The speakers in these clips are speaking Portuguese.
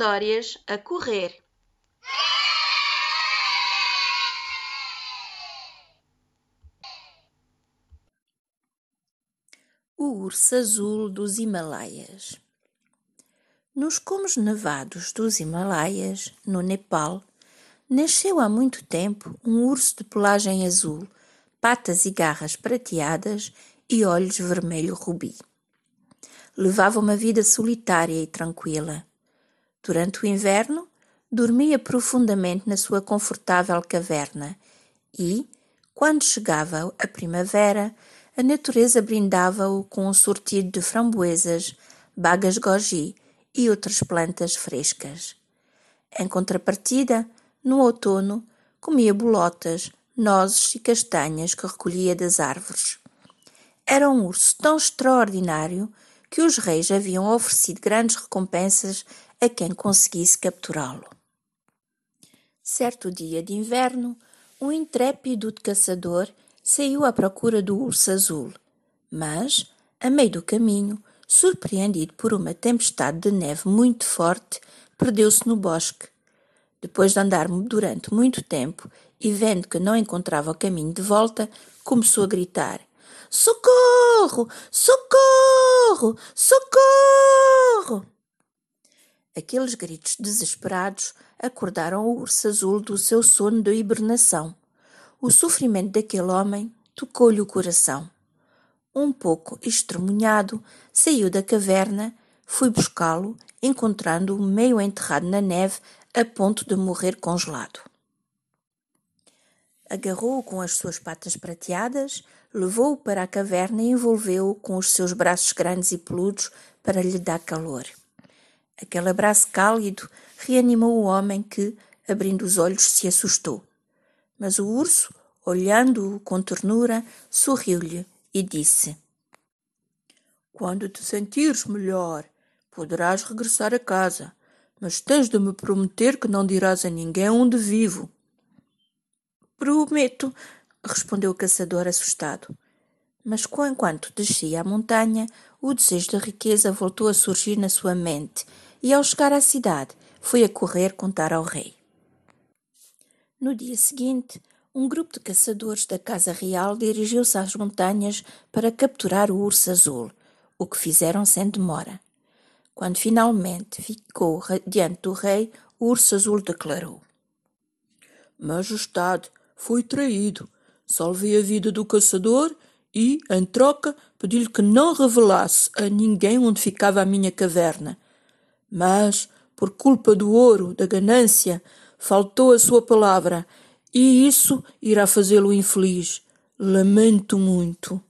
histórias a correr. O urso azul dos Himalaias. Nos cumes nevados dos Himalaias, no Nepal, nasceu há muito tempo um urso de pelagem azul, patas e garras prateadas e olhos vermelho rubi. Levava uma vida solitária e tranquila. Durante o inverno, dormia profundamente na sua confortável caverna e, quando chegava a primavera, a natureza brindava-o com um sortido de framboesas, bagas goji e outras plantas frescas. Em contrapartida, no outono, comia bolotas, nozes e castanhas que recolhia das árvores. Era um urso tão extraordinário que os reis haviam oferecido grandes recompensas a quem conseguisse capturá-lo. Certo dia de inverno, um intrépido caçador saiu à procura do urso azul, mas, a meio do caminho, surpreendido por uma tempestade de neve muito forte, perdeu-se no bosque. Depois de andar durante muito tempo e vendo que não encontrava o caminho de volta, começou a gritar: Socorro! Socorro! Socorro! Aqueles gritos desesperados acordaram o urso azul do seu sono de hibernação. O sofrimento daquele homem tocou-lhe o coração. Um pouco estremunhado, saiu da caverna, foi buscá-lo, encontrando-o meio enterrado na neve, a ponto de morrer congelado. Agarrou-o com as suas patas prateadas, levou-o para a caverna e envolveu-o com os seus braços grandes e peludos para lhe dar calor. Aquele abraço cálido reanimou o homem que, abrindo os olhos, se assustou. Mas o urso, olhando-o com ternura, sorriu-lhe e disse: Quando te sentires melhor, poderás regressar a casa, mas tens de me prometer que não dirás a ninguém onde vivo. Prometo, respondeu o caçador assustado. Mas enquanto descia a montanha, o desejo da riqueza voltou a surgir na sua mente, e ao chegar à cidade, foi a correr contar ao rei. No dia seguinte, um grupo de caçadores da Casa Real dirigiu-se às montanhas para capturar o urso azul, o que fizeram sem demora. Quando finalmente ficou diante do rei, o urso azul declarou: Majestade, fui traído. Salvei a vida do caçador e, em troca, pedi-lhe que não revelasse a ninguém onde ficava a minha caverna. Mas, por culpa do ouro, da ganância, faltou a sua palavra, e isso irá fazê-lo infeliz. Lamento muito.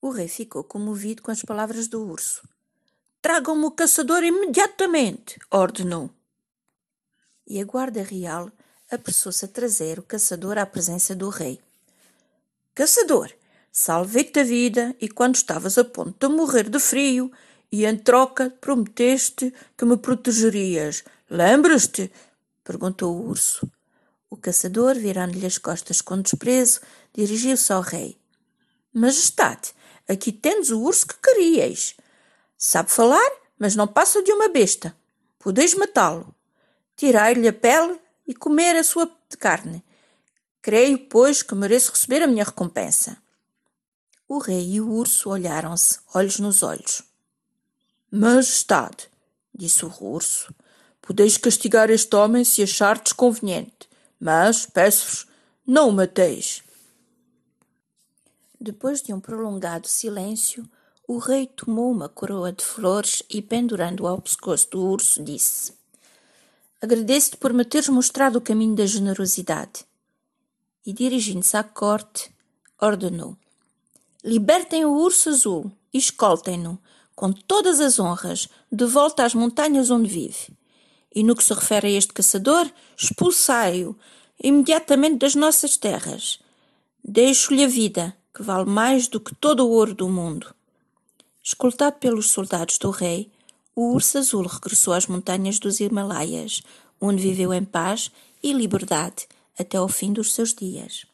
O rei ficou comovido com as palavras do urso. Tragam-me o caçador imediatamente, ordenou. E a guarda real apressou-se a trazer o caçador à presença do rei. Caçador, salvei-te a vida e quando estavas a ponto de morrer de frio, e em troca prometeste que me protegerias. Lembras-te? perguntou o urso. O caçador, virando-lhe as costas com desprezo, dirigiu-se ao rei. Majestade, aqui tendes o urso que queríeis. Sabe falar, mas não passa de uma besta. Podeis matá-lo, tirar-lhe a pele e comer a sua carne. Creio, pois, que mereço receber a minha recompensa. O rei e o urso olharam-se, olhos nos olhos. Majestade, disse o urso, podeis castigar este homem se achardes conveniente, mas, peço-vos, não o mateis. Depois de um prolongado silêncio, o rei tomou uma coroa de flores e, pendurando-a ao pescoço do urso, disse: Agradeço-te por me teres mostrado o caminho da generosidade. E, dirigindo-se à corte, ordenou: Libertem o urso azul e escoltem-no, com todas as honras, de volta às montanhas onde vive. E no que se refere a este caçador, expulsai-o imediatamente das nossas terras. Deixo-lhe a vida, que vale mais do que todo o ouro do mundo. Escoltado pelos soldados do rei, o urso azul regressou às montanhas dos Himalaias, onde viveu em paz e liberdade até ao fim dos seus dias.